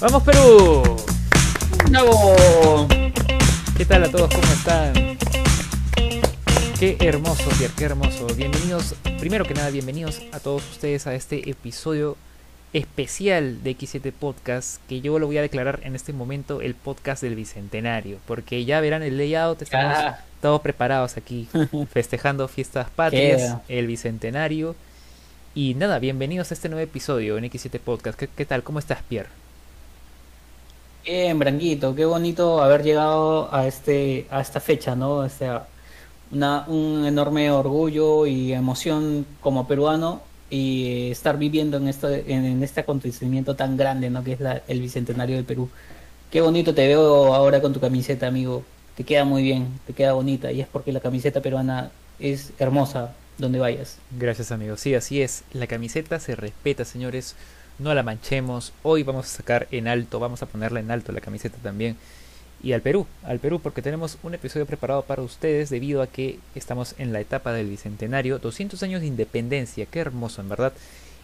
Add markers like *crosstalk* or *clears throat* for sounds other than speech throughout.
¡Vamos Perú! ¡No! ¿Qué tal a todos? ¿Cómo están? Qué hermoso, Pierre, qué hermoso. Bienvenidos, primero que nada, bienvenidos a todos ustedes a este episodio especial de X7 Podcast, que yo lo voy a declarar en este momento el podcast del Bicentenario, porque ya verán el layout, estamos Ah, todos preparados aquí, *laughs* festejando fiestas patrias, el Bicentenario. Y nada, bienvenidos a este nuevo episodio en X7 Podcast. ¿Qué, qué tal? ¿Cómo estás, Pierre? Bien, Branquito, qué bonito haber llegado a este, a esta fecha, ¿no? O sea, una, un enorme orgullo y emoción como peruano y estar viviendo en este, en, en este acontecimiento tan grande, ¿no? Que es la- el Bicentenario del Perú. Qué bonito te veo ahora con tu camiseta, amigo. Te queda muy bien, te queda bonita y es porque la camiseta peruana es hermosa donde vayas. Gracias, amigos. Sí, así es. La camiseta se respeta, señores. No la manchemos. Hoy vamos a sacar en alto, vamos a ponerla en alto la camiseta también. Y al Perú, al Perú, porque tenemos un episodio preparado para ustedes debido a que estamos en la etapa del Bicentenario, 200 años de independencia, qué hermoso en verdad.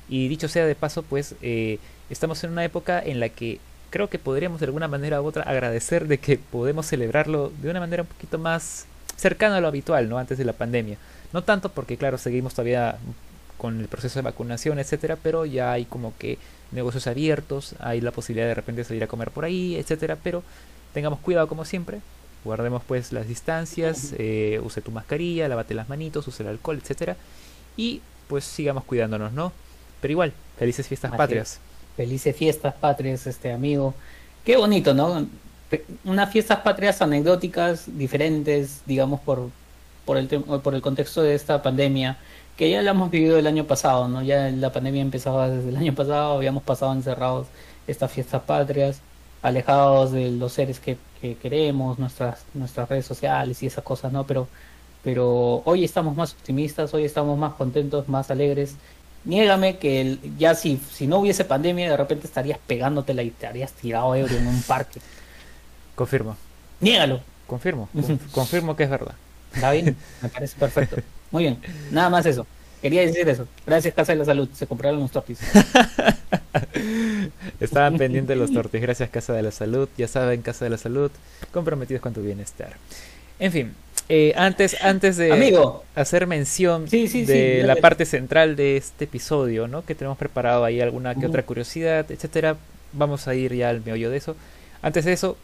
Y dicho sea de paso, pues eh, estamos en una época en la que creo que podríamos de alguna manera u otra agradecer de que podemos celebrarlo de una manera un poquito más cercana a lo habitual, ¿no? Antes de la pandemia. No tanto porque, claro, seguimos todavía con el proceso de vacunación, etcétera, pero ya hay como que negocios abiertos, hay la posibilidad de repente salir a comer por ahí, etcétera, pero tengamos cuidado como siempre, guardemos pues las distancias, eh, use tu mascarilla, lávate las manitos, use el alcohol, etcétera, y pues sigamos cuidándonos, ¿no? Pero igual, felices fiestas Así patrias. Felices fiestas patrias, este amigo. Qué bonito, ¿no? Unas fiestas patrias anecdóticas, diferentes, digamos, por, por el, por el contexto de esta pandemia, que ya la hemos vivido el año pasado, ¿no? Ya la pandemia empezaba desde el año pasado, habíamos pasado encerrados estas fiestas patrias, alejados de los seres que, que queremos, nuestras, nuestras redes sociales y esas cosas, ¿no? Pero, pero hoy estamos más optimistas, hoy estamos más contentos, más alegres. Niégame que el- ya si, si no hubiese pandemia, de repente estarías pegándotela y te harías tirado ebrio en un parque. Confirmo, Niégalo. confirmo, con- *laughs* confirmo que es verdad. Está bien, me parece perfecto. Muy bien, nada más eso. Quería decir eso. Gracias, Casa de la Salud. Se compraron los tortis. *laughs* Estaban pendientes los tortis, gracias Casa de la Salud, ya saben, Casa de la Salud, comprometidos con tu bienestar. En fin, eh, antes, antes de Amigo, hacer mención Sí, sí, sí, de la parte central de este episodio, ¿no? Que tenemos preparado ahí alguna que otra curiosidad, etcétera. Vamos a ir ya al meollo de eso. Antes de eso,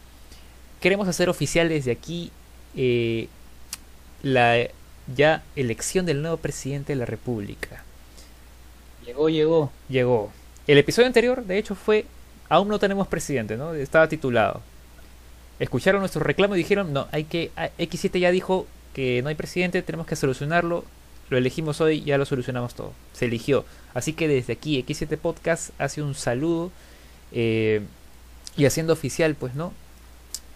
queremos hacer oficial desde aquí eh, la ya elección del nuevo presidente de la República. llegó, llegó. Llegó. El episodio anterior, de hecho, fue Aún no tenemos presidente, ¿no? Estaba titulado. Escucharon nuestro reclamo y dijeron, no, hay que... a- X7 ya dijo que no hay presidente, tenemos que solucionarlo. Lo elegimos hoy, ya lo solucionamos todo. Se eligió. Así que desde aquí, X7 Podcast hace un saludo eh, y haciendo oficial, pues, ¿no?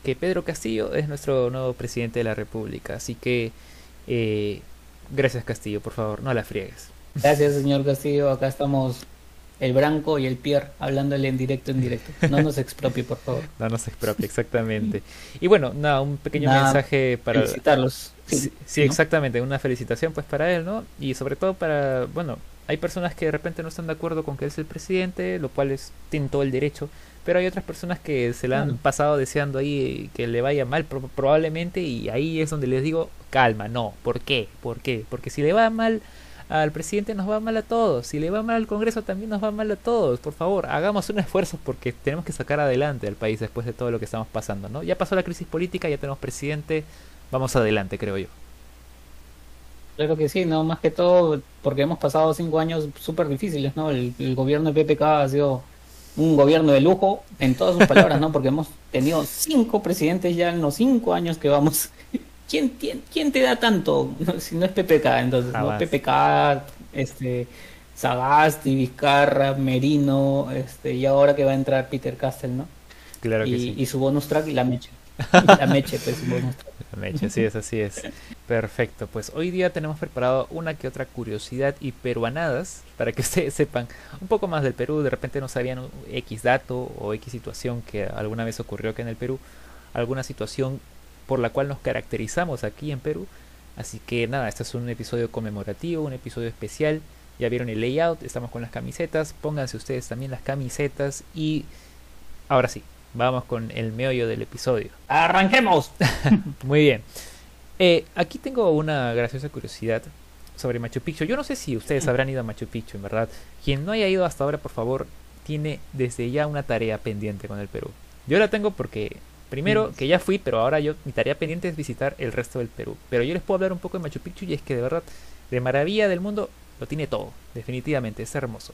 Que Pedro Castillo es nuestro nuevo presidente de la República. Así que, eh, gracias Castillo, por favor, no la friegues. Gracias, señor Castillo. Acá estamos el Branco y el Pierre hablándole en directo, en directo. No nos expropie, por favor. No nos expropia, exactamente. Y bueno, nada, un pequeño Nada, mensaje para... Felicitarlos. Sí, sí, ¿no? exactamente, una felicitación pues para él, ¿no? Y sobre todo para, bueno, hay personas que de repente no están de acuerdo con que él es el presidente, lo cual es, tienen todo el derecho, pero hay otras personas que se la han pasado deseando ahí que le vaya mal pro- probablemente y ahí es donde les digo, calma, no, ¿por qué? ¿Por qué? Porque si le va mal al presidente nos va mal a todos, si le va mal al Congreso también nos va mal a todos, por favor, hagamos un esfuerzo porque tenemos que sacar adelante al país después de todo lo que estamos pasando, ¿no? Ya pasó la crisis política, ya tenemos presidente, vamos adelante, creo yo. Claro que sí, no más que todo porque hemos pasado cinco años súper difíciles, ¿no? El, el gobierno de PPK ha sido un gobierno de lujo en todas sus palabras, ¿no? Porque hemos tenido *laughs* cinco presidentes ya en los cinco años que vamos. ¿Quién, quién, quién te da tanto No, si no es PPK? Entonces, ¿no? Jamás. PPK, este, Sagasti, Vizcarra, Merino, este, y ahora que va a entrar Peter Castell, ¿no? Claro que sí. y su bonus track y la meche. *laughs* La meche, pues, su bonus track. Meche, así es, así es. Perfecto, pues hoy día tenemos preparado una que otra curiosidad y peruanadas para que *laughs* ustedes sepan un poco más del Perú. De repente no sabían X dato o X situación que alguna vez ocurrió acá en el Perú, alguna situación por la cual nos caracterizamos aquí en Perú. Así que nada, este es un episodio conmemorativo, un episodio especial. Ya vieron el layout, estamos con las camisetas. Pónganse ustedes también las camisetas y ahora sí, vamos con el meollo del episodio. ¡Arranquemos! *laughs* Muy bien. Eh, aquí tengo una graciosa curiosidad sobre Machu Picchu. Yo no sé si ustedes habrán ido a Machu Picchu, en verdad. Quien no haya ido hasta ahora, por favor, tiene desde ya una tarea pendiente con el Perú. Yo la tengo porque, primero, que ya fui, pero ahora yo mi tarea pendiente es visitar el resto del Perú. Pero yo les puedo hablar un poco de Machu Picchu y es que de verdad, de maravilla del mundo, lo tiene todo, definitivamente, es hermoso.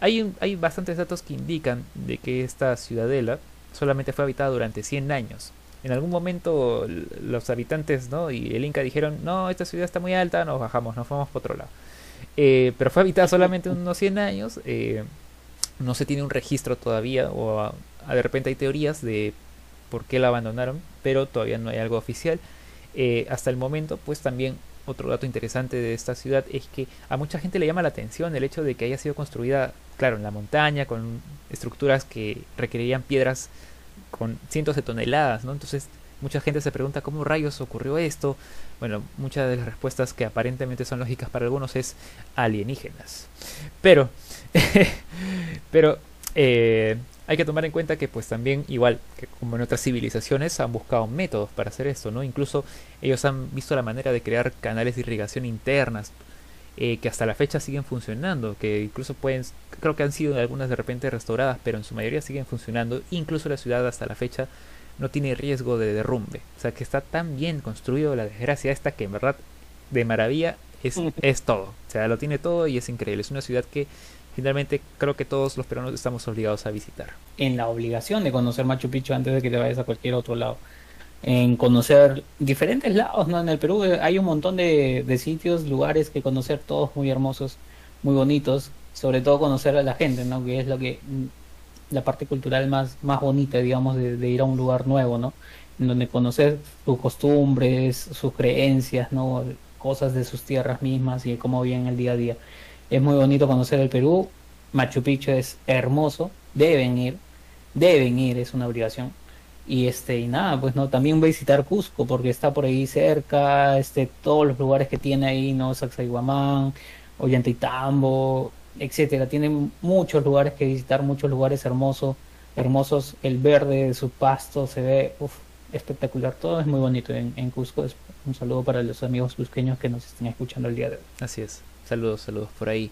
Hay, hay bastantes datos que indican de que esta ciudadela solamente fue habitada durante 100 años. En algún momento los habitantes ¿no? y el Inca dijeron, no, esta ciudad está muy alta, nos bajamos, nos fuimos por otro lado. Eh, pero fue habitada solamente unos 100 años. Eh, no se tiene un registro todavía o de repente hay teorías de por qué la abandonaron, pero todavía no hay algo oficial. Eh, hasta el momento, pues también otro dato interesante de esta ciudad es que a mucha gente le llama la atención el hecho de que haya sido construida, claro, en la montaña, con estructuras que requerirían piedras con cientos de toneladas, ¿no? Entonces mucha gente se pregunta cómo rayos ocurrió esto. Bueno, muchas de las respuestas que aparentemente son lógicas para algunos es alienígenas. Pero, *laughs* pero eh, hay que tomar en cuenta que pues también igual que como en otras civilizaciones han buscado métodos para hacer esto, ¿no? Incluso ellos han visto la manera de crear canales de irrigación internas eh, que hasta la fecha siguen funcionando, que incluso pueden, creo que han sido algunas de repente restauradas, pero en su mayoría siguen funcionando, incluso la ciudad hasta la fecha no tiene riesgo de derrumbe, o sea que está tan bien construido la desgracia esta que en verdad de maravilla es, *laughs* es todo, o sea lo tiene todo y es increíble, es una ciudad que finalmente creo que todos los peruanos estamos obligados a visitar. En la obligación de conocer Machu Picchu antes de que te vayas a cualquier otro lado. En conocer diferentes lados, ¿no? En el Perú hay un montón de, sitios, lugares que conocer, todos muy hermosos, muy bonitos. Sobre todo conocer a la gente, ¿no? Que es lo que mm, la parte cultural más, más bonita, digamos, de, de ir a un lugar nuevo, ¿no? En donde conocer sus costumbres, sus creencias, ¿no? Cosas de sus tierras mismas y cómo viven el día a día. Es muy bonito conocer el Perú. Machu Picchu es hermoso. Deben ir. Deben ir, es una obligación. Y este, y nada, pues no, también visitar Cusco porque está por ahí cerca, este, todos los lugares que tiene ahí, ¿no? Sacsayhuamán, Ollantaytambo, etcétera. Tiene muchos lugares que visitar, muchos lugares hermosos, hermosos. El verde de su pasto se ve espectacular. Todo es muy bonito en, en Cusco. Un saludo para los amigos cusqueños que nos estén escuchando el día de hoy. Así es. Saludos, saludos por ahí.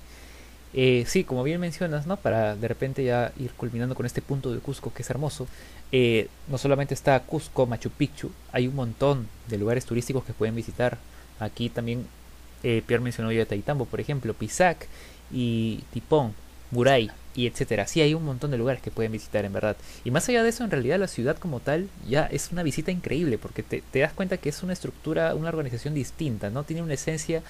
Eh, sí, como bien mencionas, ¿no? Para de repente ya ir culminando con este punto de Cusco que es hermoso. Eh, no solamente está Cusco, Machu Picchu, hay un montón de lugares turísticos que pueden visitar. Aquí también eh, Pierre mencionó ya Taitambo, por ejemplo, Pisac y Tipón, Buray y etcétera. Sí, hay un montón de lugares que pueden visitar en verdad. Y más allá de eso, en realidad la ciudad como tal ya es una visita increíble porque te, te das cuenta que es una estructura, una organización distinta, ¿no? Tiene una esencia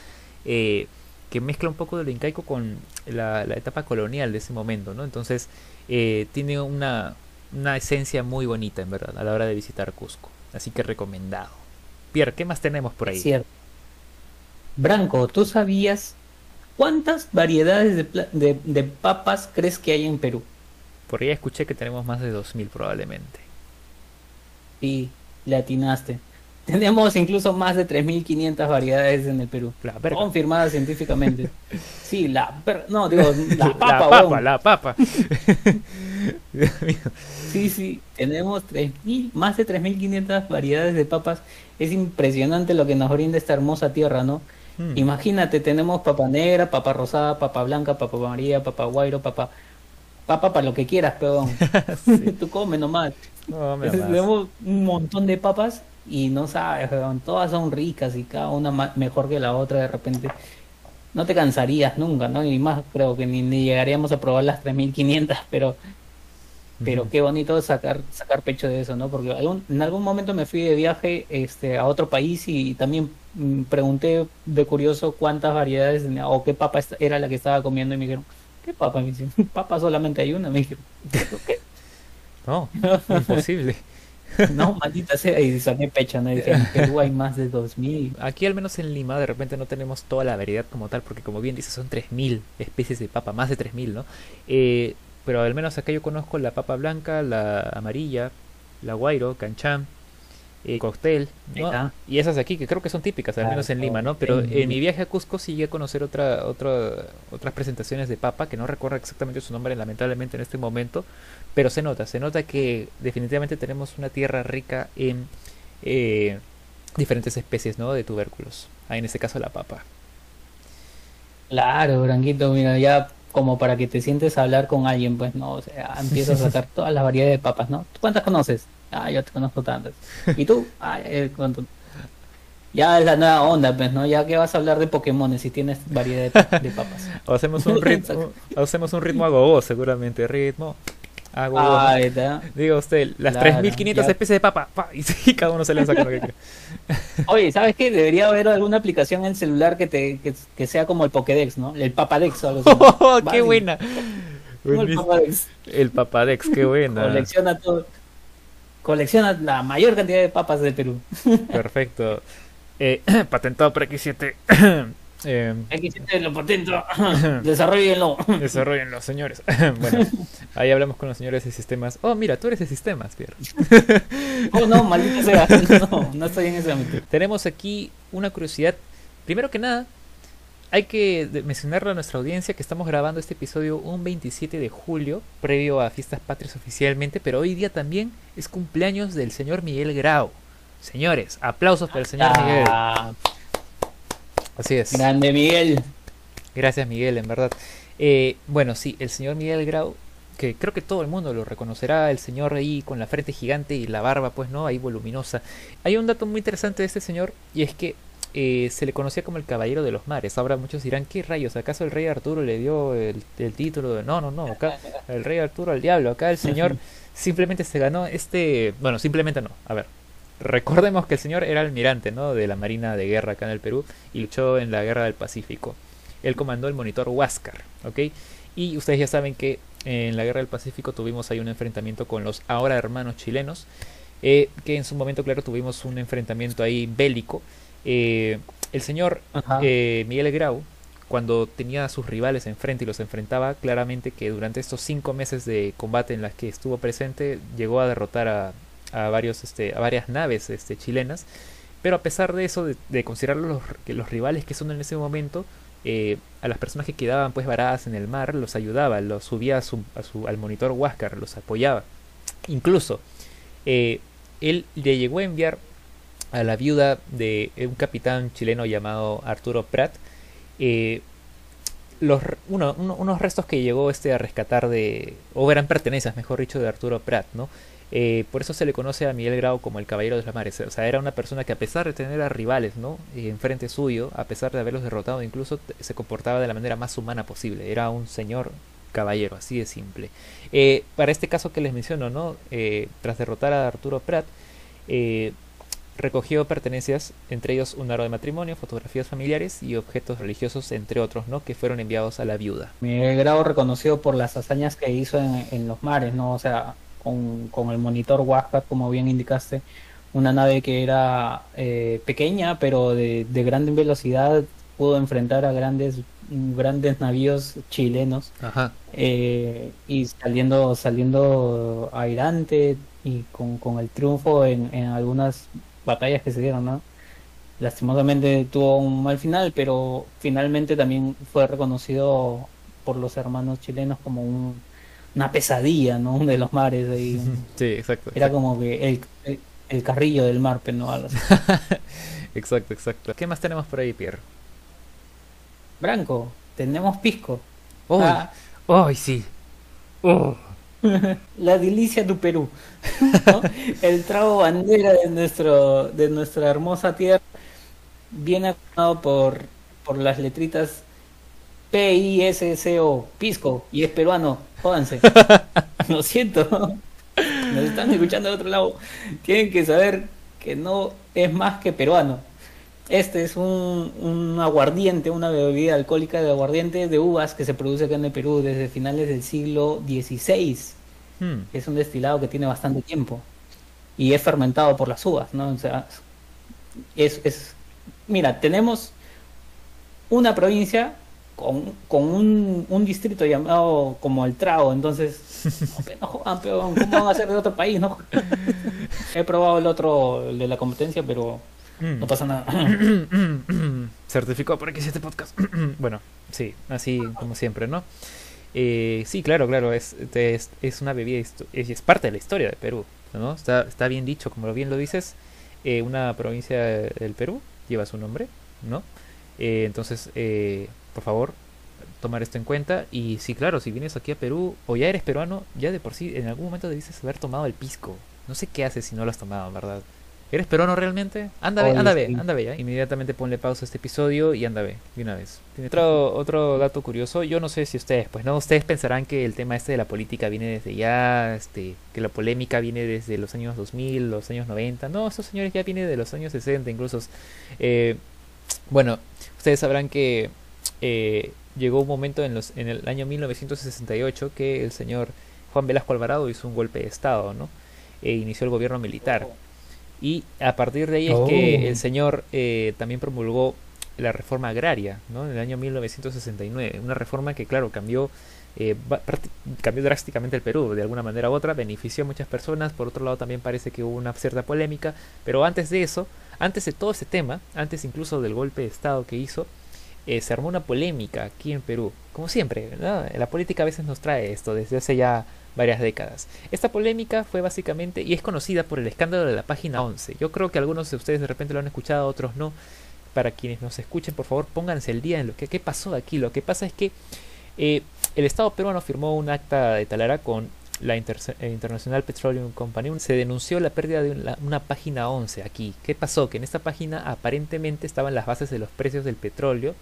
eh, que mezcla un poco de lo incaico con la, etapa colonial de ese momento, ¿no? Entonces eh, tiene una, una esencia muy bonita, en verdad, a la hora de visitar Cusco. Así que recomendado. Pierre, ¿qué más tenemos por ahí? Cierto. Branco, ¿tú sabías cuántas variedades de, de, de, papas crees que hay en Perú? Por ahí escuché que tenemos más de 2.000 probablemente. Sí, le atinaste. Tenemos incluso más de 3.500 variedades en el Perú. confirmadas científicamente. *laughs* Sí, la no, digo, la papa. La papa, la papa. *laughs* sí, sí, tenemos 3.000, más de 3.500 variedades de papas. Es impresionante lo que nos brinda esta hermosa tierra, ¿no? Hmm. Imagínate, tenemos papa negra, papa rosada, papa blanca, papa amarilla, papa guairo, papa... Papa para lo que quieras, perdón. *laughs* Tú come nomás. No, tenemos un montón de papas y no sabes, todas son ricas y cada una mejor que la otra de repente. No te cansarías nunca, ¿no? Y más creo que ni, llegaríamos a probar las 3500, pero pero qué bonito sacar sacar pecho de eso, ¿no? Porque en algún momento me fui de viaje este a otro país y, también mm, pregunté de curioso cuántas variedades o qué papa era la que estaba comiendo y me dijeron, ¿qué papa? Me dijeron, papa solamente hay una, me dijeron, *laughs* ¿qué? No, imposible. *laughs* No, maldita sea, y saqué pecho, ¿no? en Perú hay más de 2000. Aquí, al menos en Lima, de repente no tenemos toda la variedad como tal, porque como bien dice, son 3000 especies de papa, más de 3000, ¿no? Eh, pero al menos acá yo conozco la papa blanca, la amarilla, la guairo, canchán, eh, cóctel, ¿no? Y esas de aquí, que creo que son típicas, al Claro, menos en Lima, ¿no? Pero en- mi viaje a Cusco sí llegué a conocer otra, otra, otras presentaciones de papa, que no recuerdo exactamente su nombre, lamentablemente, en este momento, pero se nota, se nota que definitivamente tenemos una tierra rica en eh, diferentes especies, ¿no? De tubérculos. Ah, en este caso la papa. Claro, Branquito, mira, ya como para que te sientes a hablar con alguien, pues, ¿no? O sea, *laughs* empiezas a sacar todas las variedades de papas, ¿no? ¿Tú ¿Cuántas conoces? Ah, yo te conozco tantas. ¿Y tú? *laughs* Ah, eh, ¿cuánto? Ya es la nueva onda, pues, ¿no? Ya que vas a hablar de Pokémon si tienes variedad de, de papas. *laughs* O hacemos un *laughs* ritmo, hacemos un ritmo a gogo, seguramente, ritmo a gogo. Ah, está. Diga usted, las Claro, 3500 ya. especies de papa, pa, y sí, cada uno se lanza con lo que quiere. Oye, ¿sabes qué? Debería haber alguna aplicación en el celular que te que, que sea como el Pokédex, ¿no? El Papadex o algo así. ¿no? ¡Oh, qué buena! El. Papadex. El Papadex, qué buena. Colecciona todo. Colecciona la mayor cantidad de papas del Perú. Perfecto. Eh, *clears throat* patentado por X7. eh, Aquí siente lo patento. *clears throat* Desarrollenlo. desarrollenlo, señores. *clears throat* bueno, ahí hablamos con los señores de sistemas. Oh, mira, tú eres de sistemas, Pierre. *laughs* Oh, no, maldita sea. *laughs* No, no estoy en ese ámbito. Tenemos aquí una curiosidad. Primero que nada, hay que mencionarle a nuestra audiencia que estamos grabando este episodio un 27 de julio, previo a Fiestas Patrias oficialmente, pero hoy día también es cumpleaños del señor Miguel Grau. Señores, aplausos para el señor Miguel. Ah, Así es. grande Miguel. Gracias Miguel, en verdad. Eh, bueno, sí, el señor Miguel Grau, que creo que todo el mundo lo reconocerá, el señor ahí con la frente gigante y la barba, pues no, ahí voluminosa. Hay un dato muy interesante de este señor y es que eh, se le conocía como el Caballero de los Mares. Ahora muchos dirán, ¿qué rayos? ¿Acaso el rey Arturo le dio el, el título de... No, no, no, acá el rey Arturo al diablo, acá el señor simplemente se ganó este... Bueno, simplemente no, a ver. Recordemos que el señor era almirante, ¿no? De la Marina de Guerra acá en el Perú y luchó en la Guerra del Pacífico. Él comandó el monitor Huáscar, ¿ok? Y ustedes ya saben que en la Guerra del Pacífico tuvimos ahí un enfrentamiento con los ahora hermanos chilenos, eh, que en su momento, claro, tuvimos un enfrentamiento ahí bélico. Eh, el señor eh, Miguel Grau, cuando tenía a sus rivales enfrente y los enfrentaba, claramente que durante estos cinco meses de combate en las que estuvo presente, llegó a derrotar a, a varios, este, a varias naves este, chilenas. Pero a pesar de eso, de, de considerarlos los, que los rivales que son en ese momento, eh, a las personas que quedaban pues varadas en el mar, los ayudaba, los subía a su, a su, al monitor Huáscar, los apoyaba. Incluso, eh, él le llegó a enviar a la viuda de un capitán chileno llamado Arturo Prat eh, los, uno- uno- unos restos que llegó este a rescatar de, o eran pertenencias, mejor dicho, de Arturo Prat, ¿no? Eh, por eso se le conoce a Miguel Grau como el Caballero de los Mares. O sea, era una persona que a pesar de tener a rivales, ¿no? Eh, enfrente suyo, a pesar de haberlos derrotado, incluso se comportaba de la manera más humana posible. Era un señor caballero, así de simple. Para este caso que les menciono, ¿no? Tras derrotar a Arturo Prat, recogió pertenencias, entre ellos un aro de matrimonio, fotografías familiares y objetos religiosos, entre otros, ¿no? Que fueron enviados a la viuda. Miguel Grau reconocido por las hazañas que hizo en, en los mares, ¿no? O sea, con, con el monitor Huáscar, como bien indicaste, una nave que era eh, pequeña, pero de, de gran velocidad, pudo enfrentar a grandes, grandes navíos chilenos Ajá. eh, y saliendo, saliendo airante y con, con el triunfo en, en algunas batallas que se dieron, ¿no? Lastimosamente tuvo un mal final, pero finalmente también fue reconocido por los hermanos chilenos como un- una pesadilla, ¿no? *laughs* De los mares. ahí. *laughs* Sí, exacto. Era como que el, el, el carrillo del mar, pero no algo así. *laughs* Exacto, exacto. ¿Qué más tenemos por ahí, Pierre? Branco, tenemos pisco. ¡Uy! Ah, ¡Uy, sí! ¡Oh! *laughs* La delicia du Perú. *laughs* ¿no? El trago bandera de nuestro de nuestra hermosa tierra viene acompañado por por las letritas P I S C O Pisco y es peruano. Jódanse. *laughs* Lo siento. Nos están escuchando de otro lado. Tienen que saber que no es más que peruano. Este es un, un aguardiente, una bebida alcohólica de aguardiente de uvas que se produce acá en el Perú desde finales del siglo XVI. Hmm. Es un destilado que tiene bastante tiempo y es fermentado por las uvas, ¿no? O sea, es, es... Mira, tenemos una provincia con, con un, un distrito llamado como el Trago, entonces, *laughs* no, jodan, ¿cómo van a ser de otro país? No? *laughs* He probado el otro, el de la competencia, pero Mm. no pasa nada. *clears throat* Certificado por X7 Podcast. *clears throat* bueno, sí, así como siempre, ¿no? Eh, sí, claro, claro, es, es, es una bebida, es, es parte de la historia de Perú, ¿no? Está, está bien dicho, como bien lo dices, eh, una provincia del Perú lleva su nombre, ¿no? Eh, entonces, eh, por favor, tomar esto en cuenta. Y sí, claro, si vienes aquí a Perú o ya eres peruano, ya de por sí en algún momento debiste haber tomado el pisco. No sé qué haces si no lo has tomado, verdad. ¿Eres peruano realmente? Anda, ve, Oye, anda, ve, anda, ve ya. Inmediatamente ponle pausa a este episodio y anda, ve, de una vez. Tiene Otro, otro dato curioso, yo no sé si ustedes, pues no, ustedes pensarán que el tema este de la política viene desde ya, este, que la polémica viene desde los años 2000, los años 90. No, estos señores ya vienen de los años 60 incluso. Eh, bueno, ustedes sabrán que eh, llegó un momento en, los, en el año 1968 que el señor Juan Velasco Alvarado hizo un golpe de Estado, ¿no? E inició el gobierno militar. Y a partir de ahí es que Oh. el señor eh, también promulgó la reforma agraria, ¿no? En el año 1969. Una reforma que, claro, cambió, eh, cambió drásticamente el Perú, de alguna manera u otra, benefició a muchas personas. Por otro lado, también parece que hubo una cierta polémica. Pero antes de eso, antes de todo ese tema, antes incluso del golpe de Estado que hizo, eh, se armó una polémica aquí en Perú. Como siempre, ¿no? la política a veces nos trae esto desde hace ya varias décadas. Esta polémica fue básicamente, y es conocida por el escándalo de la página 11. Yo creo que algunos de ustedes de repente lo han escuchado, otros no. Para quienes nos escuchen, por favor, pónganse el día en lo que qué pasó aquí. Lo que pasa es que eh, el Estado peruano firmó un acta de talara con la Inter- eh, International Petroleum Company. Se denunció la pérdida de una, una página 11 aquí. ¿Qué pasó? Que en esta página aparentemente estaban las bases de los precios del petróleo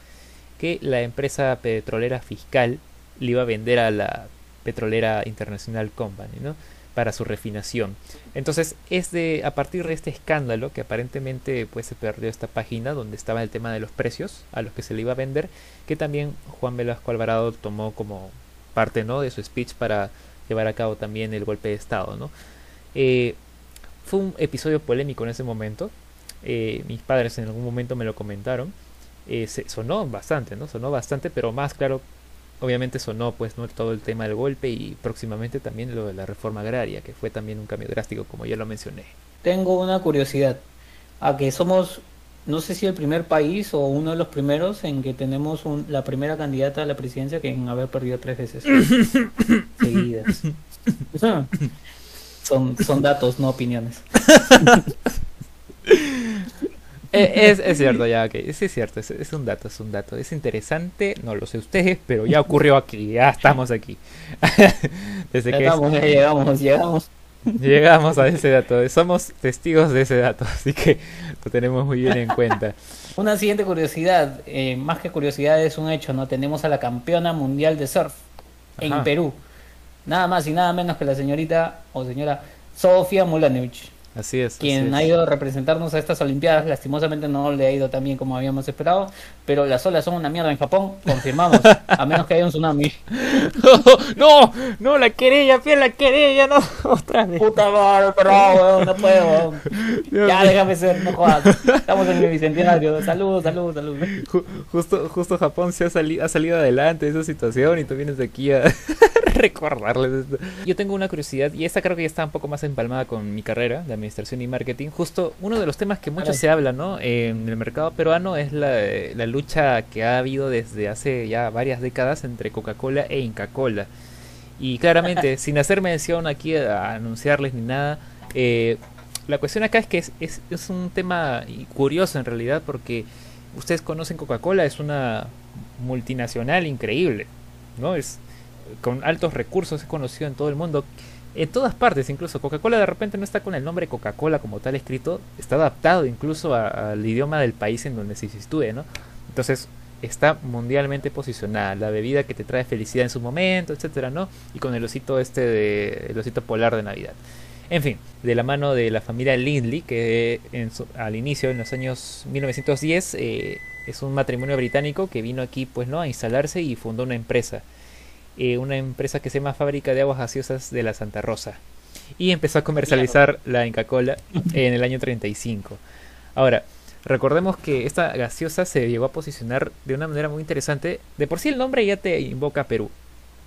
que la empresa petrolera fiscal le iba a vender a la petrolera International Company, ¿no? Para su refinación. Entonces, es de, a partir de este escándalo que aparentemente pues se perdió esta página donde estaba el tema de los precios a los que se le iba a vender, que también Juan Velasco Alvarado tomó como parte, ¿no? De su speech para llevar a cabo también el golpe de estado, ¿no? Eh, fue un episodio polémico en ese momento. Eh, mis padres en algún momento me lo comentaron. Eh, se, sonó bastante, ¿no? Sonó bastante, pero más claro, obviamente sonó pues no todo el tema del golpe y próximamente también lo de la reforma agraria, que fue también un cambio drástico, como ya lo mencioné. Tengo una curiosidad. A que somos, no sé si el primer país o uno de los primeros en que tenemos un- la primera candidata a la presidencia que en haber perdido tres veces *laughs* seguidas. *laughs* Son, son datos, no opiniones. *laughs* *laughs* Eh, es, es cierto, ya, ok. Sí, es cierto, es, es un dato, es un dato. Es interesante, no lo sé ustedes, pero ya ocurrió aquí, ya estamos aquí. *laughs* Desde Ya que llegamos, llegamos. llegamos a ese dato, somos testigos de ese dato, *laughs* así que lo tenemos muy bien en cuenta. Una siguiente curiosidad, eh, más que curiosidad es un hecho, ¿no? Tenemos a la campeona mundial de surf en. Perú. Nada más y nada menos que la señorita o señora Sofía Mulanovich, Así es. quien ha ido a representarnos a estas Olimpiadas. Lastimosamente no le ha ido tan bien como habíamos esperado, pero las olas son una mierda en Japón, confirmamos, *laughs* a menos que haya un tsunami. *laughs* no, no, la querella, fiel, la querella, no, *laughs* otra vez. Puta madre, pero weón, no puedo, weón. Dios Ya déjame ser, no jodas. Estamos en el bicentenario. Salud, salud, salud. Ju- Justo, justo Japón se ha, sali- ha salido adelante de esa situación y tú vienes aquí a *laughs* recordarles esto. Yo tengo una curiosidad y esta creo que ya está un poco más empalmada con mi carrera de administración y marketing. Justo uno de los temas que mucho se habla ¿no? en el mercado peruano es la, la lucha que ha habido desde hace ya varias décadas entre Coca-Cola e Inca-Cola. Y claramente, *laughs* sin hacer mención aquí a anunciarles ni nada, eh, la cuestión acá es que es, es, es un tema curioso en realidad porque ustedes conocen Coca-Cola, es una multinacional increíble, ¿no? Es con altos recursos, es conocido en todo el mundo, en todas partes incluso. Coca-Cola de repente no está con el nombre Coca-Cola como tal escrito, está adaptado incluso al idioma del país en donde se sitúe, ¿no? Entonces está mundialmente posicionada, la bebida que te trae felicidad en su momento, etcétera, ¿no? Y con el osito este de el osito polar de Navidad. En fin, de la mano de la familia Lindley, que en su- al inicio, en los años 1910, eh, es un matrimonio británico que vino aquí, pues, ¿no? A instalarse y fundó una empresa. Eh, una empresa que se llama Fábrica de Aguas Gaseosas de la Santa Rosa. Y empezó a comercializar la Inca Cola en el año 35. Ahora, Recordemos que esta gaseosa se llegó a posicionar de una manera muy interesante. De por sí el nombre ya te invoca a Perú,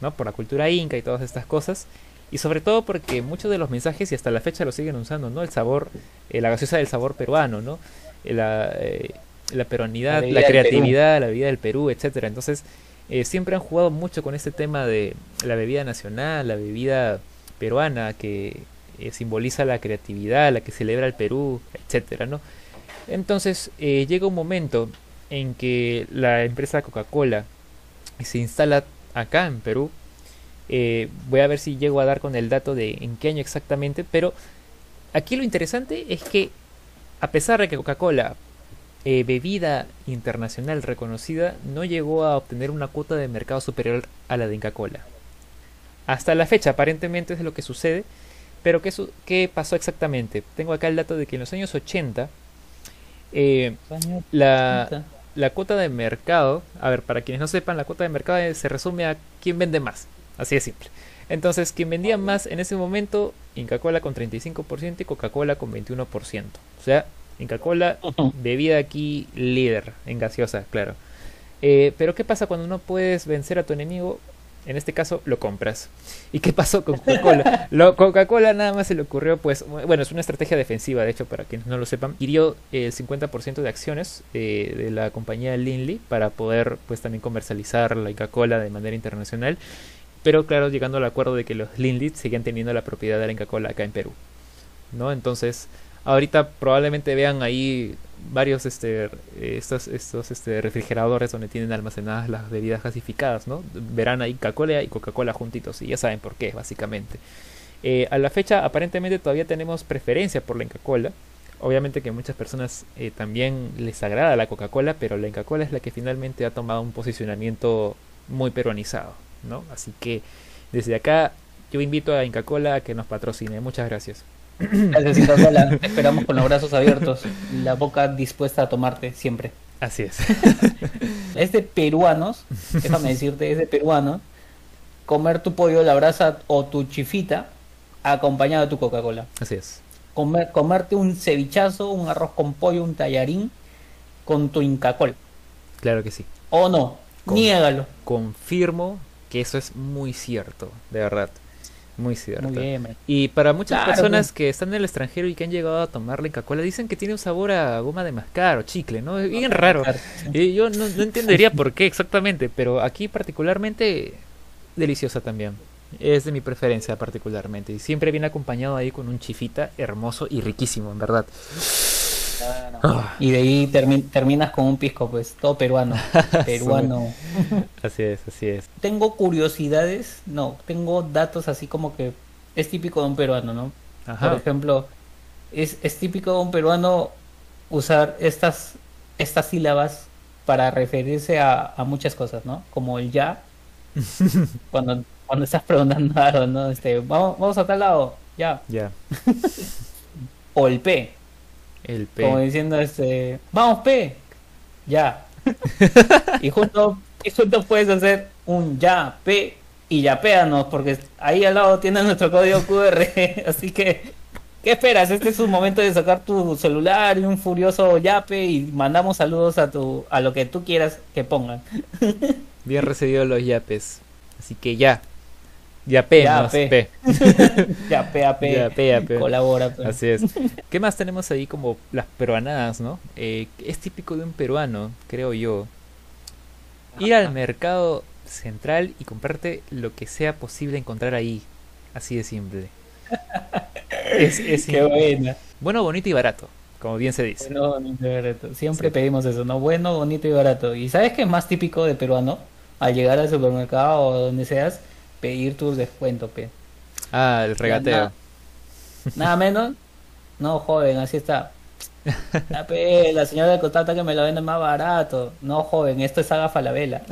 ¿no? Por la cultura inca y todas estas cosas. Y sobre todo porque muchos de los mensajes y hasta la fecha lo siguen usando, ¿no? El sabor, eh, la gaseosa del sabor peruano, ¿no? Eh, la, eh, la peruanidad, la, creatividad, la vida del Perú, etcétera. Entonces, siempre han jugado mucho con este tema de la bebida nacional, la bebida peruana que simboliza la creatividad, la que celebra el Perú, etcétera, ¿no? Entonces eh, llega un momento en que la empresa Coca-Cola se instala acá en Perú. Eh, voy a ver si llego a dar con el dato de en qué año exactamente, pero aquí lo interesante es que a pesar de que Coca-Cola, eh, bebida internacional reconocida, no llegó a obtener una cuota de mercado superior a la de Inca-Cola. Hasta la fecha aparentemente es lo que sucede, pero ¿qué, ¿qué pasó exactamente? Tengo acá el dato de que en los años 80 eh, la, la cuota de mercado, a ver, para quienes no sepan, la cuota de mercado se resume a quién vende más. Así de simple. Entonces, quien vendía más en ese momento, Inca-Cola con 35% y Coca-Cola con 21%. O sea, Inca-Cola, bebida aquí líder en gaseosa, claro. Eh, pero ¿qué pasa cuando no puedes vencer a tu enemigo? en este caso lo compras. ¿Y qué pasó con Coca-Cola? *laughs* Coca-Cola nada más se le ocurrió, pues, bueno, es una estrategia defensiva, de hecho, para quienes no lo sepan, hirió el 50% de acciones eh, de la compañía Linley para poder, pues, también comercializar la Coca-Cola de manera internacional. Pero claro, llegando al acuerdo de que los Linley siguen teniendo la propiedad de la Coca-Cola acá en Perú. ¿No? Entonces, ahorita probablemente vean ahí varios este, estos, estos este, refrigeradores donde tienen almacenadas las bebidas gasificadas, ¿no? Verán ahí Coca-Cola y Coca-Cola juntitos y ya saben por qué, básicamente. Eh, a la fecha, aparentemente todavía tenemos preferencia por la Inca-Cola. Obviamente que muchas personas eh, también les agrada la Coca-Cola, pero la Inca-Cola es la que finalmente ha tomado un posicionamiento muy peruanizado, ¿no? Así que desde acá yo invito a Inca-Cola a que nos patrocine. Muchas gracias. *clears throat* Gracias, esperamos con los brazos abiertos y la boca dispuesta a tomarte siempre. Así es. *laughs* Es de peruanos, déjame decirte, es de peruanos, comer tu pollo, la brasa o tu chifita acompañado de tu Coca-Cola. Así es. Comer, comerte un cevichazo, un arroz con pollo, un tallarín con tu Inca-Cola. Claro que sí. O no, niégalo. Confirmo que eso es muy cierto, de verdad. Muy cierto. y para muchas personas que están en el extranjero y que han llegado a tomar la Coca-Cola, dicen que tiene un sabor a goma de mascar o chicle, ¿no? Es bien raro. Y yo no, entendería por qué exactamente, pero aquí particularmente deliciosa también. Es de mi preferencia particularmente. Y siempre viene acompañado ahí con un chifita hermoso y riquísimo, en verdad. Ah. Y de ahí terminas con un pisco, pues, todo peruano. *laughs* Peruano. así es, así es. Tengo curiosidades, no, tengo datos así como que es típico de un peruano, ¿no? Por ejemplo, es, es típico de un peruano usar estas, estas sílabas para referirse a, muchas cosas, ¿no? Como el ya, *laughs* cuando, cuando estás preguntando algo, ¿no? Este, vamos, vamos a tal lado, ya. Ya. *laughs* o el P, el P. Como diciendo, este, vamos P, ya. *laughs* y junto, y junto puedes hacer un ya, P, y ya péanos, porque ahí al lado tiene nuestro código QR. *laughs* Así que, ¿qué esperas? Este es un momento de sacar tu celular y un furioso yape y mandamos saludos a tu a lo que tú quieras que pongan. Bien recibido los yapes. Así que ya, ya P, *laughs* ya P. ya P, a P. Colabora. Así es. ¿Qué más tenemos ahí como las peruanadas, no? Eh, es típico de un peruano, creo yo. Ir al mercado central y comprarte lo que sea posible encontrar ahí. Así de simple. *laughs* es, es Qué buena. Bueno, bonito y barato, como bien se dice. Bueno, bonito y barato. Siempre pedimos eso, ¿no? Bueno, bonito y barato. ¿Y sabes qué es más típico de peruano? Al llegar al supermercado o donde seas, pedir tus descuentos, pe. Ah, el regateo. Nada, menos. No, joven, así está. *laughs* La, la señora de Cotata que me la vende más barato. No, joven, esto es Saga Falabella. *laughs*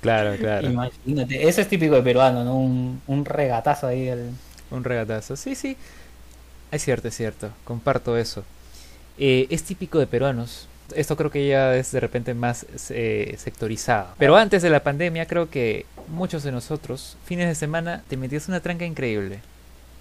claro, claro. Imagínate, eso es típico de peruano, ¿no? Un, un regatazo ahí. El... Un regatazo, sí, sí. Es cierto, es cierto. Comparto eso. Eh, es típico de peruanos esto creo que ya es de repente más eh, sectorizado. Pero antes de la pandemia creo que muchos de nosotros, fines de semana, te metías una tranca increíble.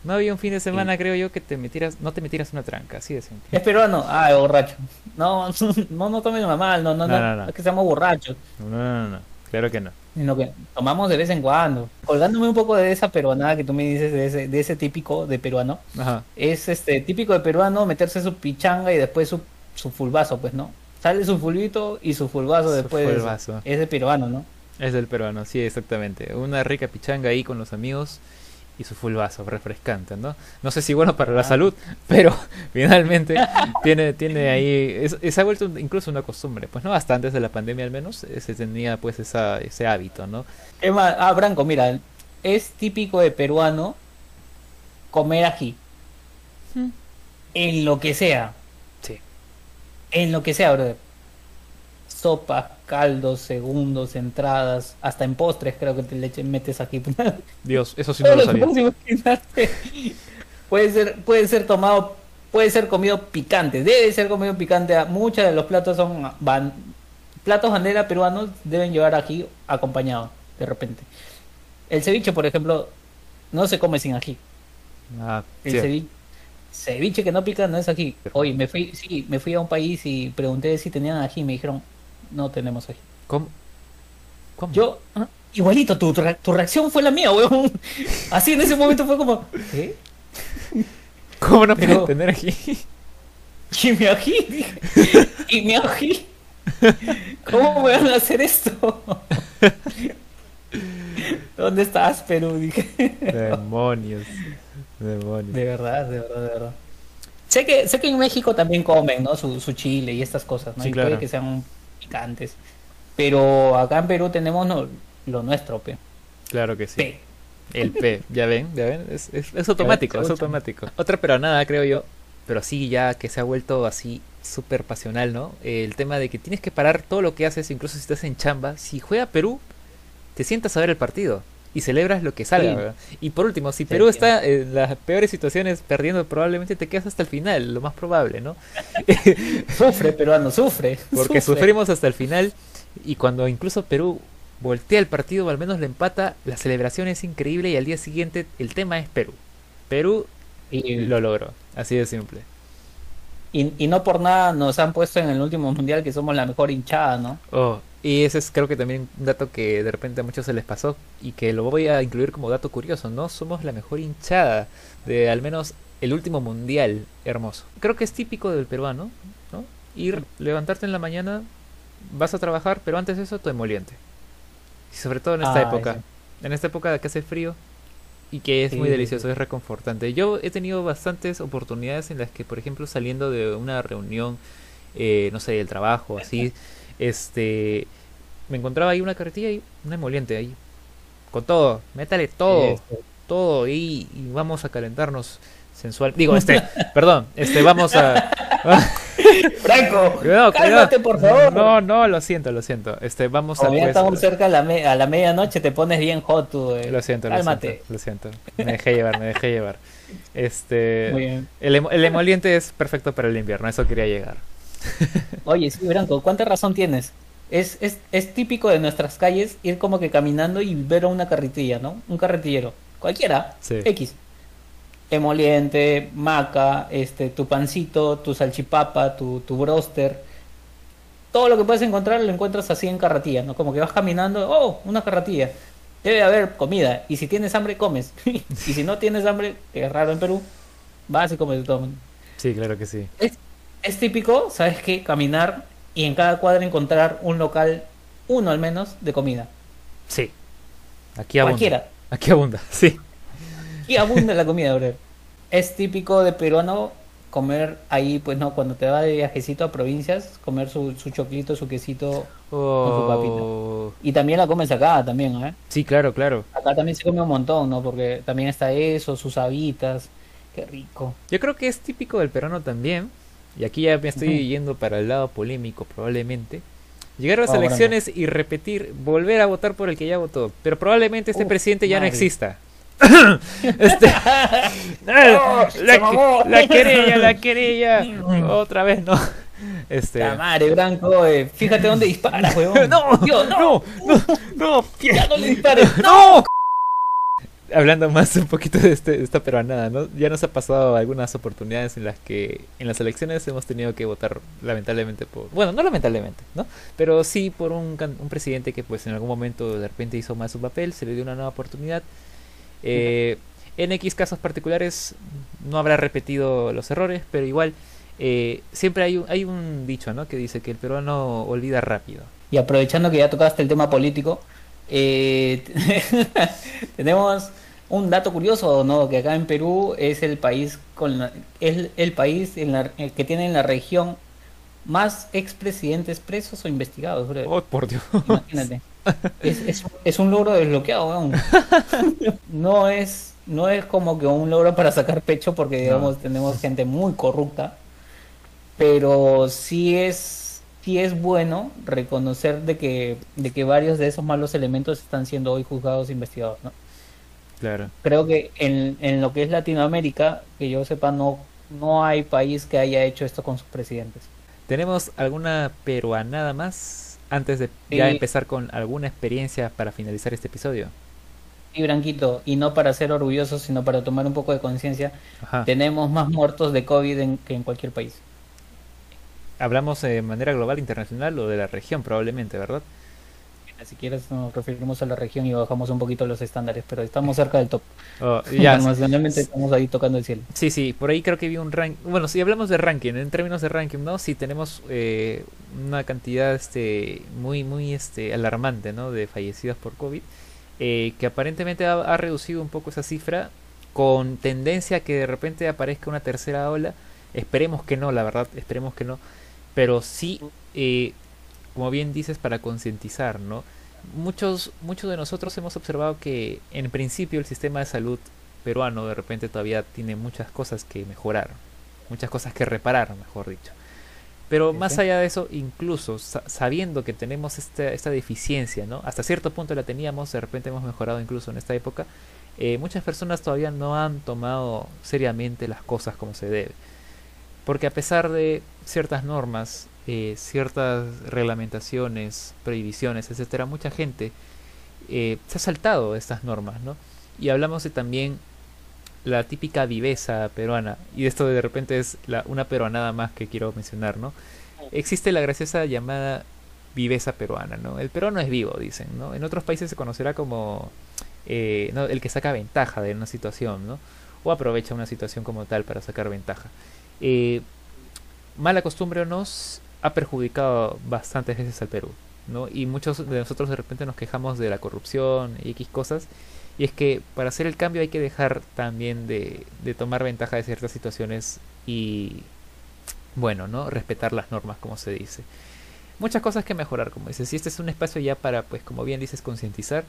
No había un fin de semana, creo yo, que te metieras, no te metieras una tranca, así de simple. Es peruano, ah, borracho. No, *laughs* no, no tomen mal, no, no, No, no, no, no. es que seamos borrachos, No, no, no, no, claro que no. sino que tomamos de vez en cuando. Colgándome un poco de esa peruanada que tú me dices, de ese, de ese típico de peruano, Ajá. es este típico de peruano meterse su pichanga y después su, su fulbazo, pues, ¿no? Sale su fulbito y su fulbazo Su después fulbazo. Es de peruano, ¿no? Es del peruano, sí, exactamente. Una rica pichanga ahí con los amigos y su full vaso, refrescante, ¿no? No sé si bueno para la Ah. salud, *laughs* pero *laughs* finalmente tiene, tiene ahí, es- se ha vuelto incluso una costumbre, pues no, hasta antes de la pandemia al menos eh, se tenía pues esa, ese hábito, ¿no? Es más, ah, Branco, mira, es típico de peruano comer ají. En lo que sea. En lo que sea, brother. Sopas, caldos, segundos, entradas, hasta en postres creo que te le metes aquí. *laughs* Dios, eso sí no lo sabía. *laughs* Puede ser, puede ser tomado, puede ser comido picante, debe ser comido picante. Muchos de los platos son van, platos bandera peruanos deben llevar ají acompañado, de repente. El ceviche, por ejemplo, no se come sin ají. Ah, El sí. ceviche, ceviche que no pica no es ají. Oye, me fui, sí, me fui a un país y pregunté si tenían ají, me dijeron, no tenemos ají. ¿Cómo? ¿Cómo? Yo, ah, igualito, tu, tu re- tu reacción fue la mía, weón. *laughs* Así en ese momento fue como, ¿qué? ¿Cómo no puedo tener aquí? *laughs* ¿Y mi ají? Dije, ¿Y mi ají? ¿Cómo me van a hacer esto? *laughs* ¿Dónde estás, Perú? Dije. Demonios. Demonios. De verdad, de verdad, de verdad. Sé que, sé que en México también comen, ¿no? Su, su chile y estas cosas, ¿no? Sí, y claro. puede que sean picantes. Pero acá en Perú tenemos no- lo nuestro, pe. Claro que sí. Pe. El P, ya ven, ya ven, es, es, es automático, es automático. Otra pero nada, creo yo, pero sí ya que se ha vuelto así súper pasional, ¿no? El tema de que tienes que parar todo lo que haces, incluso si estás en chamba. Si juega Perú, te sientas a ver el partido y celebras lo que salga, Sí. ¿verdad? Y por último, si Sí, Perú está en las peores situaciones perdiendo, probablemente te quedas hasta el final, lo más probable, ¿no? *laughs* Sufre, peruano, sufre. *laughs* Porque sufre. sufrimos hasta el final y cuando incluso Perú voltea el partido o al menos le empata, la celebración es increíble y al día siguiente el tema es Perú. Perú Y, lo logró, así de simple. y, y no por nada nos han puesto en el último mundial que somos la mejor hinchada, ¿no? Oh, y ese es creo que también un dato que de repente a muchos se les pasó y que lo voy a incluir como dato curioso, ¿no? Somos la mejor hinchada de al menos el último mundial hermoso. Creo que es típico del peruano, ¿no? Ir, levantarte en la mañana, vas a trabajar, pero antes de eso tu emoliente. Y sobre todo en esta Ah, época. ese. En esta época que hace frío y que es Sí, muy delicioso, sí. es reconfortante. Yo he tenido bastantes oportunidades en las que, por ejemplo, saliendo de una reunión, eh, no sé, del trabajo, así, *laughs* este, me encontraba ahí una carretilla y una emoliente ahí. Con todo, métale todo, todo y, y vamos a calentarnos sensual. Digo, este, *laughs* perdón, este, vamos a... *laughs* Franco, *laughs* cálmate, por favor. No, no, lo siento, lo siento. Este, vamos a Como ya pues, estamos cerca a la, me- a la medianoche, te pones bien hot tú. eh. Lo siento, lo Cálmate. siento, lo siento. Me dejé llevar, me dejé llevar. Este, Muy bien. el, el emoliente es perfecto para el invierno, eso quería llegar. *laughs* Oye, sí, Branco, ¿cuánta razón tienes? Es, es, es típico de nuestras calles ir como que caminando y ver a una carretilla, ¿no? Un carretillero. Cualquiera. Sí. X. Emoliente, maca, este, tu pancito, tu salchipapa, tu, tu broster. Todo lo que puedes encontrar lo encuentras así en carretilla, ¿no? Como que vas caminando, oh, una carretilla. Debe haber comida. Y si tienes hambre, comes. *laughs* y si no tienes hambre, que es raro en Perú, vas y comes de todo. Sí, claro que sí. Es, es típico, ¿sabes qué? Caminar y en cada cuadra encontrar un local, uno al menos, de comida. Sí. Aquí abunda. Cualquiera. Aquí abunda, *laughs* sí. Y abunda la comida, bro. Es típico de peruano comer ahí, pues no, cuando te va de viajecito a provincias, comer su, su choclito, su quesito. su Oh, Y también la comes acá, también, ¿eh? sí, claro, claro. Acá también se come un montón, ¿no? Porque también está eso, sus habitas. Qué rico. Yo creo que es típico del peruano también. Y aquí ya me estoy yendo para el lado polémico, probablemente. Llegar a las Oh, bueno. elecciones y repetir, volver a votar por el que ya votó. Pero probablemente este presidente ya no exista. *laughs* este, *laughs* la, se mamó. la querella, la querella. *laughs* Otra vez, no. Este. La madre, Branco, eh, fíjate dónde disparas, huevón. No, Dios, no, no, no, Ya no le dispares. no. Hablando más un poquito de, este, de esta peruanada, ¿no? Ya nos ha pasado algunas oportunidades en las que en las elecciones hemos tenido que votar lamentablemente por, bueno, no lamentablemente, ¿no? Pero sí por un, un presidente que pues en algún momento de repente hizo más su papel, se le dio una nueva oportunidad. Eh, en X casos particulares no habrá repetido los errores, pero igual eh, siempre hay un, hay un dicho, ¿no? Que dice que el peruano olvida rápido. Y aprovechando que ya tocaste el tema político, eh, *laughs* tenemos un dato curioso, ¿no? Que acá en Perú es el país con es el país en la, que tiene en la región más expresidentes presos o investigados. Oh, por Dios. Imagínate. *laughs* Es, es, un logro desbloqueado, *laughs* No es, no es como que un logro para sacar pecho porque digamos tenemos gente muy corrupta, pero sí es sí es bueno reconocer de que, de que varios de esos malos elementos están siendo hoy juzgados e investigados, ¿no? Claro. Creo que en, en lo que es Latinoamérica, que yo sepa, no, no hay país que haya hecho esto con sus presidentes. ¿Tenemos alguna peruanada más antes de ya empezar con alguna experiencia para finalizar este episodio? Sí, Branquito, y no para ser orgullosos, sino para tomar un poco de conciencia, tenemos más muertos de COVID que en cualquier país hablamos de manera global, internacional o de la región probablemente, ¿verdad? Si quieres nos referimos a la región y bajamos un poquito los estándares, pero estamos cerca del top. Oh, *laughs* ya. estamos ahí tocando el cielo. Sí, sí, por ahí creo que vi un ranking. Bueno, si hablamos de ranking, en términos de ranking, ¿no? Sí tenemos eh, una cantidad este muy, muy este alarmante, ¿no? De fallecidos por COVID, eh, que aparentemente ha, ha reducido un poco esa cifra, con tendencia a que de repente aparezca una tercera ola. Esperemos que no, la verdad, esperemos que no pero sí, eh, como bien dices, para concientizar, ¿no? Muchos, muchos de nosotros hemos observado que en principio el sistema de salud peruano de repente todavía tiene muchas cosas que mejorar, muchas cosas que reparar, mejor dicho. Pero más allá de eso, incluso sabiendo que tenemos esta, esta deficiencia, ¿no? Hasta cierto punto la teníamos, de repente hemos mejorado incluso en esta época, eh, muchas personas todavía no han tomado seriamente las cosas como se debe. Porque a pesar de ciertas normas, eh, ciertas reglamentaciones, prohibiciones, etcétera, mucha gente eh, se ha saltado estas normas, ¿no? Y hablamos de también la típica viveza peruana, y esto de repente es la, una peruanada más que quiero mencionar, ¿no? Existe la graciosa llamada viveza peruana, ¿no? El peruano es vivo, dicen, ¿no? En otros países se conocerá como eh, el que saca ventaja de una situación, ¿no? O aprovecha una situación como tal para sacar ventaja. Eh, mala costumbre nos ha perjudicado bastantes veces al Perú, ¿no? Y muchos de nosotros de repente nos quejamos de la corrupción y X cosas. Y es que para hacer el cambio hay que dejar también de, tomar ventaja de ciertas situaciones y, bueno, ¿no? Respetar las normas, como se dice. Muchas cosas que mejorar, como dices. Si este es un espacio ya para, pues, como bien dices, concientizar,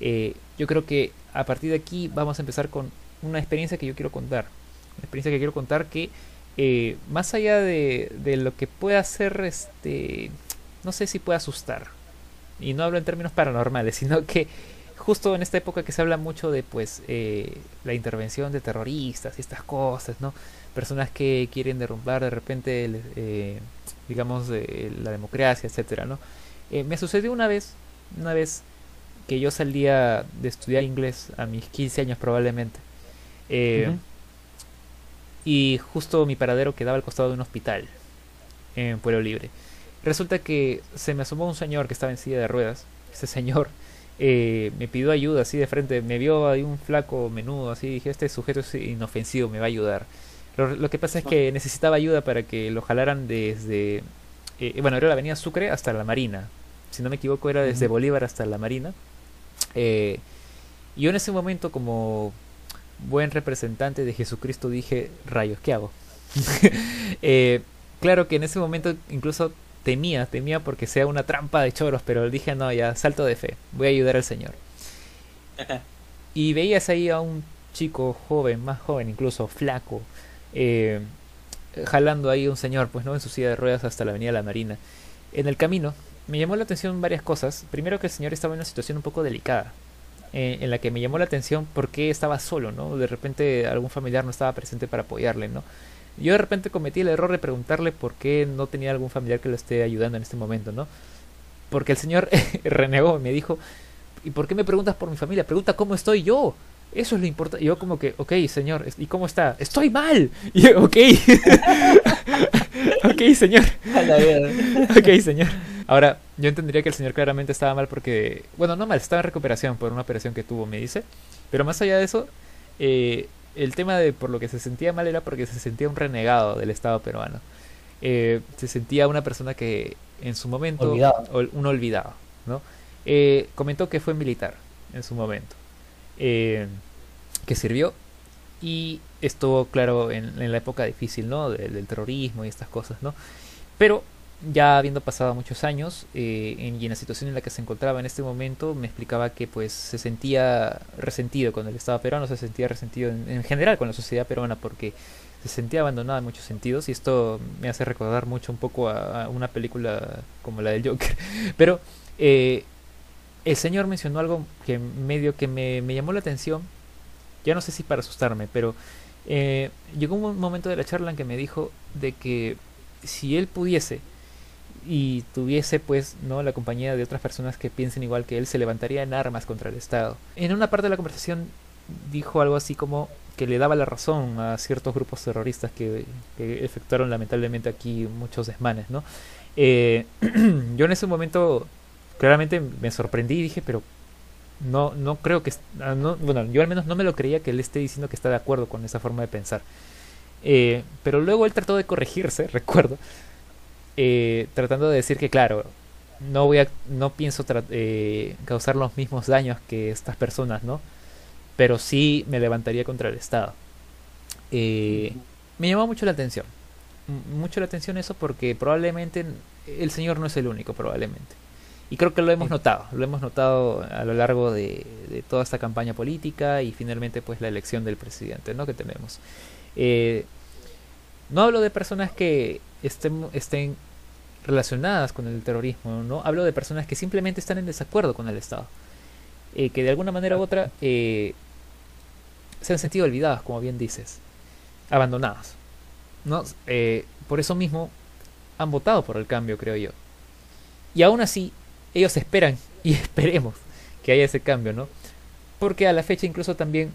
eh, yo creo que a partir de aquí vamos a empezar con una experiencia que yo quiero contar. Experiencia que quiero contar que eh, más allá de, de, lo que pueda ser, este, no sé si puede asustar. Y no hablo en términos paranormales, *laughs* sino que justo en esta época que se habla mucho de pues eh, la intervención de terroristas y estas cosas, ¿no? Personas que quieren derrumbar de repente, eh, digamos, la democracia, etcétera, ¿no? me sucedió una vez, una vez que yo salía de estudiar inglés a mis 15 años probablemente. Eh, y justo mi paradero quedaba al costado de un hospital en Pueblo Libre. Resulta que se me asomó un señor que estaba en silla de ruedas. Ese señor *laughs* eh, me pidió ayuda así de frente, me vio ahí un flaco menudo así, dije, este sujeto es inofensivo, me va a ayudar. Lo, que pasa es que necesitaba ayuda para que lo jalaran desde, eh, bueno, era la avenida Sucre hasta la Marina. Si no me equivoco, era desde Bolívar hasta la Marina. Eh, y yo en ese momento, como buen representante de Jesucristo, dije, rayos, ¿qué hago? *laughs* Eh, claro que en ese momento incluso temía, temía porque sea una trampa de choros, pero dije, no, ya, salto de fe, voy a ayudar al Señor. *laughs* y veías ahí a un chico joven, más joven incluso, flaco, eh, jalando ahí un señor, pues no, en su silla de ruedas hasta la avenida La Marina. En el camino me llamó la atención varias cosas. Primero que el señor estaba en una situación un poco delicada. Eh, en la que me llamó la atención porque estaba solo, ¿no? De repente algún familiar no estaba presente para apoyarle, ¿no? Yo de repente cometí el error de preguntarle por qué no tenía algún familiar que lo esté ayudando en este momento, ¿no? Porque el señor *laughs* renegó y me dijo, ¿y por qué me preguntas por mi familia? Pregunta cómo estoy yo. Eso es lo importante. Yo como que, ok, señor, ¿y cómo está? Estoy mal. *laughs* Y yo, ok. *laughs* ok, señor. ok, señor. Ahora, yo entendería que el señor claramente estaba mal porque, bueno, no mal, estaba en recuperación por una operación que tuvo, me dice. Pero más allá de eso, eh, el tema de por lo que se sentía mal era porque se sentía un renegado del Estado peruano. Eh, se sentía una persona que en su momento, un olvidado, ¿no? Eh, comentó que fue militar en su momento, que sirvió y estuvo, claro, en, la época difícil, ¿no? Del, del terrorismo y estas cosas, ¿no? Pero ya habiendo pasado muchos años eh, en, y en la situación en la que se encontraba en este momento, me explicaba que pues se sentía resentido con el Estado peruano, se sentía resentido en, general con la sociedad peruana porque se sentía abandonada en muchos sentidos y esto me hace recordar mucho un poco a, una película como la del Joker. *laughs* Pero eh, el señor mencionó algo que medio que me, llamó la atención, ya no sé si para asustarme, pero eh, llegó un momento de la charla en que me dijo de que si él pudiese y tuviese pues no la compañía de otras personas que piensen igual que él se levantaría en armas contra el Estado. En una parte de la conversación dijo algo así como que le daba la razón a ciertos grupos terroristas que, efectuaron lamentablemente aquí muchos desmanes, ¿no? Eh, *clears throat* yo en ese momento claramente me sorprendí y dije, pero no, no creo que, ah, no, bueno, yo al menos no me lo creía que él esté diciendo que está de acuerdo con esa forma de pensar. Eh, pero luego él trató de corregirse, *laughs* recuerdo, eh, tratando de decir que, claro, no voy a, no pienso eh, causar los mismos daños que estas personas, ¿no? Pero sí me levantaría contra el Estado. Eh, me llamó mucho la atención. Mucho la atención eso porque probablemente el señor no es el único, probablemente. Y creo que lo hemos notado, lo hemos notado a lo largo de, de toda esta campaña política y finalmente pues la elección del presidente, ¿no? Que tenemos. no hablo de personas que estén, estén relacionadas con el terrorismo, ¿no? Hablo de personas que simplemente están en desacuerdo con el Estado, eh, que de alguna manera u otra eh, se han sentido olvidadas, como bien dices, abandonadas, ¿no? Eh, por eso mismo han votado por el cambio, creo yo. Y aún así, ellos esperan *laughs* y esperemos que haya ese cambio, ¿no? Porque a la fecha incluso también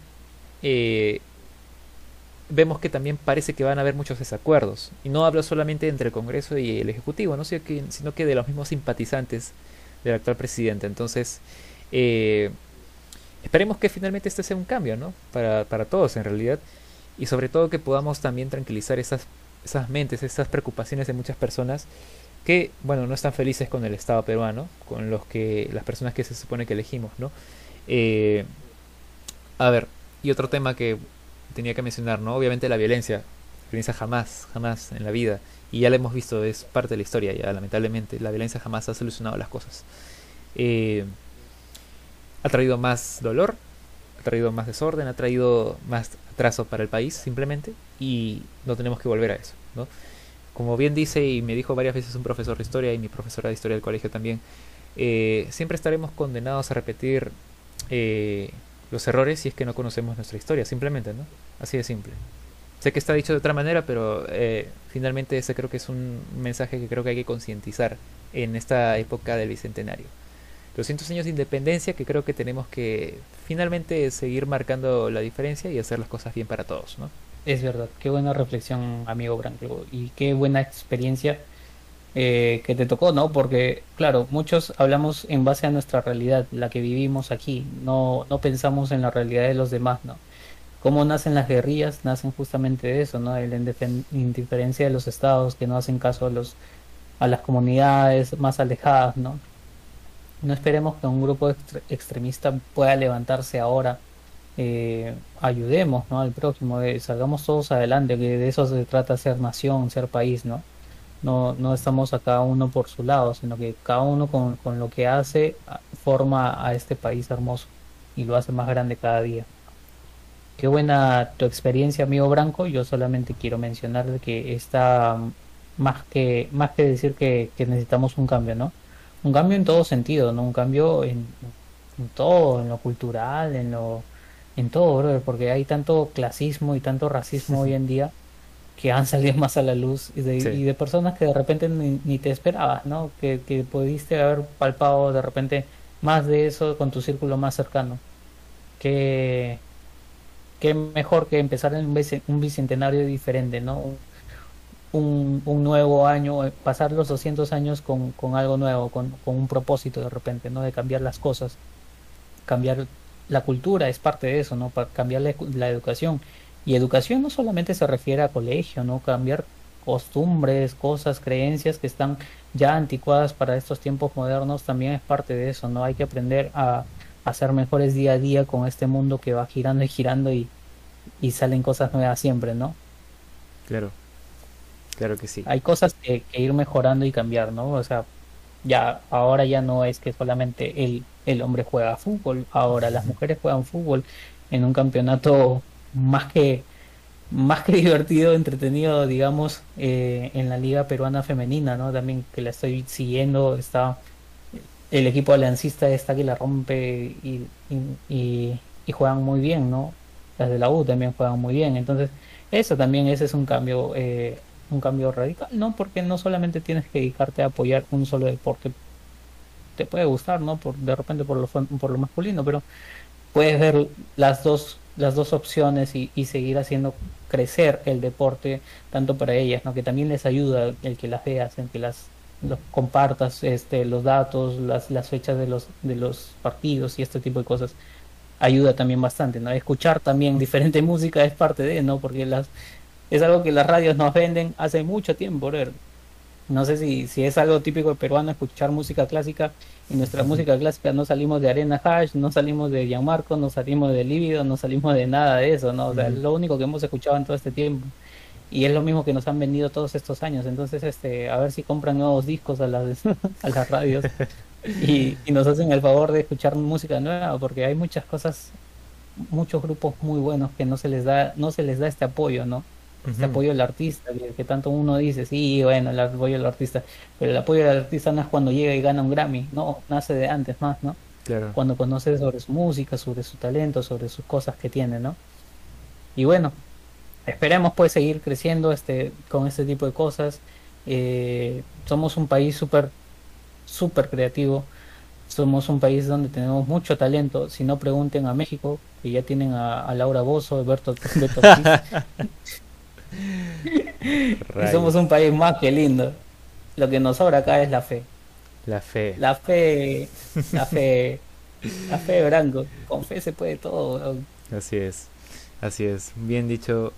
vemos que también parece que van a haber muchos desacuerdos. Y no hablo solamente entre el Congreso y el Ejecutivo, ¿no? sino, que, de los mismos simpatizantes del actual presidente. Entonces, eh, esperemos que finalmente este sea un cambio, ¿no? Para, para todos en realidad. Y sobre todo que podamos también tranquilizar esas, esas mentes, esas preocupaciones de muchas personas que, bueno, no están felices con el Estado peruano, con los que, las personas que se supone que elegimos, ¿no? Eh, a ver, y otro tema que tenía que mencionar, ¿no? Obviamente la violencia. La violencia jamás, jamás en la vida. Y ya lo hemos visto, es parte de la historia ya, lamentablemente. La violencia jamás ha solucionado las cosas. Eh, ha traído más dolor, ha traído más desorden, ha traído más atraso para el país, simplemente. Y no tenemos que volver a eso, ¿no? Como bien dice y me dijo varias veces un profesor de historia y mi profesora de historia del colegio también, eh, siempre estaremos condenados a repetir eh, los errores si es que no conocemos nuestra historia, simplemente, ¿no? Así de simple. Sé que está dicho de otra manera, pero eh, finalmente ese creo que es un mensaje que creo que hay que concientizar en esta época del Bicentenario. 200 años de independencia que creo que tenemos que finalmente seguir marcando la diferencia y hacer las cosas bien para todos, ¿no? Es verdad, qué buena reflexión, amigo Branco, y qué buena experiencia eh, que te tocó, ¿no? Porque, claro, muchos hablamos en base a nuestra realidad, la que vivimos aquí, no, no pensamos en la realidad de los demás, ¿no? ¿Cómo nacen las guerrillas? Nacen justamente de eso, ¿no? De la indiferencia de los estados que no hacen caso a, los, a las comunidades más alejadas, ¿no? No esperemos que un grupo extremista pueda levantarse ahora. Eh, ayudemos ¿no? al próximo, eh, salgamos todos adelante, que de eso se trata ser nación, ser país, ¿no? No, no estamos a cada uno por su lado, sino que cada uno con, con lo que hace forma a este país hermoso y lo hace más grande cada día. Qué buena tu experiencia, amigo Branco. Yo solamente quiero mencionar que está más que, más que decir que, necesitamos un cambio, ¿no? Un cambio en todo sentido, ¿no? Un cambio en, en todo, en lo cultural, en lo en todo, brother, porque hay tanto clasismo y tanto racismo hoy en día que han salido *laughs* más a la luz y de, y de personas que de repente ni, te esperabas, ¿no? Que, que, pudiste haber palpado de repente más de eso con tu círculo más cercano. Qué, qué mejor que empezar en un bicentenario diferente, ¿no? Un, un, nuevo año, eh, pasar los 200 años con, con algo nuevo, con, con, un propósito de repente, ¿no? De cambiar las cosas, cambiar la cultura, es parte de eso, ¿no? Para cambiar la, la educación. Y educación no solamente se refiere a colegio, ¿no? Cambiar costumbres, cosas, creencias que están ya anticuadas para estos tiempos modernos también es parte de eso, ¿no? Hay que aprender a, hacer mejores día a día con este mundo que va girando y girando y, y salen cosas nuevas siempre, ¿no? Claro, claro que sí. Hay cosas que, ir mejorando y cambiar, ¿no? O sea, ya ahora ya no es que solamente el, el hombre juega fútbol, ahora las mujeres juegan fútbol en un campeonato más que más que *laughs* divertido, entretenido, digamos, eh, en la liga peruana femenina, ¿no? También que la estoy siguiendo, está el equipo aliancista está que la rompe y, y, y, juegan muy bien, ¿no? Las de la U también juegan muy bien, entonces eso también ese es un cambio, eh, un cambio radical, ¿no? Porque no solamente tienes que dedicarte a apoyar un solo deporte, te puede gustar, ¿no? Por, de repente por lo, por lo masculino, pero puedes ver las dos las dos opciones y, seguir haciendo crecer el deporte tanto para ellas, ¿no? que también les ayuda el que las veas, el que las compartas este, los datos, las, las fechas de los, de los partidos y este tipo de cosas ayuda también bastante, ¿no? Escuchar también *laughs* diferente música es parte de, ¿no? Porque las es algo que las radios nos venden hace mucho tiempo, ¿no? No sé si, si es algo típico peruano escuchar música clásica. Y nuestra música clásica no salimos de Arena Hash, no salimos de Gianmarco, no salimos de Lívido, no salimos de nada de eso, ¿no? O sea, es lo único que hemos escuchado en todo este tiempo. Y es lo mismo que nos han vendido todos estos años. Entonces, este, a ver si compran nuevos discos a las, *laughs* a las radios y, y nos hacen el favor de escuchar música nueva, porque hay muchas cosas, muchos grupos muy buenos que no se les da, no se les da este apoyo, ¿no? Este apoyo del artista, que, tanto uno dice, sí, bueno, el apoyo del artista, pero el apoyo del artista no es cuando llega y gana un Grammy, no, nace de antes más, ¿no? Claro. Cuando conoce sobre su música, sobre su talento, sobre sus cosas que tiene, ¿no? Y bueno, esperemos pues seguir creciendo este, con este tipo de cosas. Eh, somos un país súper, súper creativo. Somos un país donde tenemos mucho talento. Si no, pregunten a México, que ya tienen a, Laura Bozo, Alberto, Beto *laughs* *laughs* y somos un país más que lindo. Lo que nos sobra acá es la fe. La fe. La fe, la fe, la fe, Branco. Con fe se puede todo. Así es, así es. Bien dicho,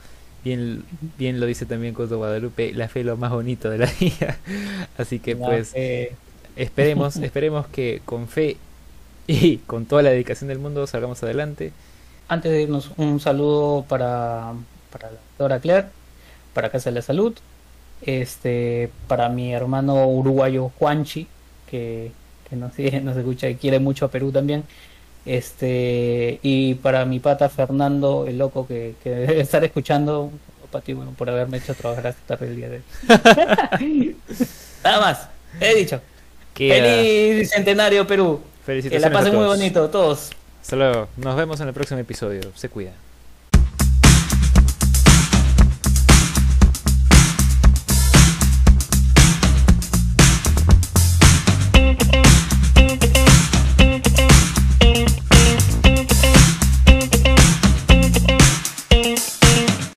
bien, bien lo dice también Coto Guadalupe. La fe es lo más bonito de la *laughs* vida. Así que pues esperemos, *laughs* esperemos que con fe y con toda la dedicación del mundo salgamos adelante. Antes de irnos, un saludo para, para la doctora Claire para Casa de la Salud, este, para mi hermano uruguayo Juanchi, que, que nos, *laughs* nos escucha y quiere mucho a Perú también, este, y para mi pata Fernando, el loco que, que *laughs* debe estar escuchando, Pati, bueno, por haberme hecho trabajar hasta tarde el día de hoy. *laughs* Nada más, he dicho. Feliz centenario Perú. Que la pasen muy bonito todos. Hasta luego. Nos vemos en el próximo episodio. Se cuida.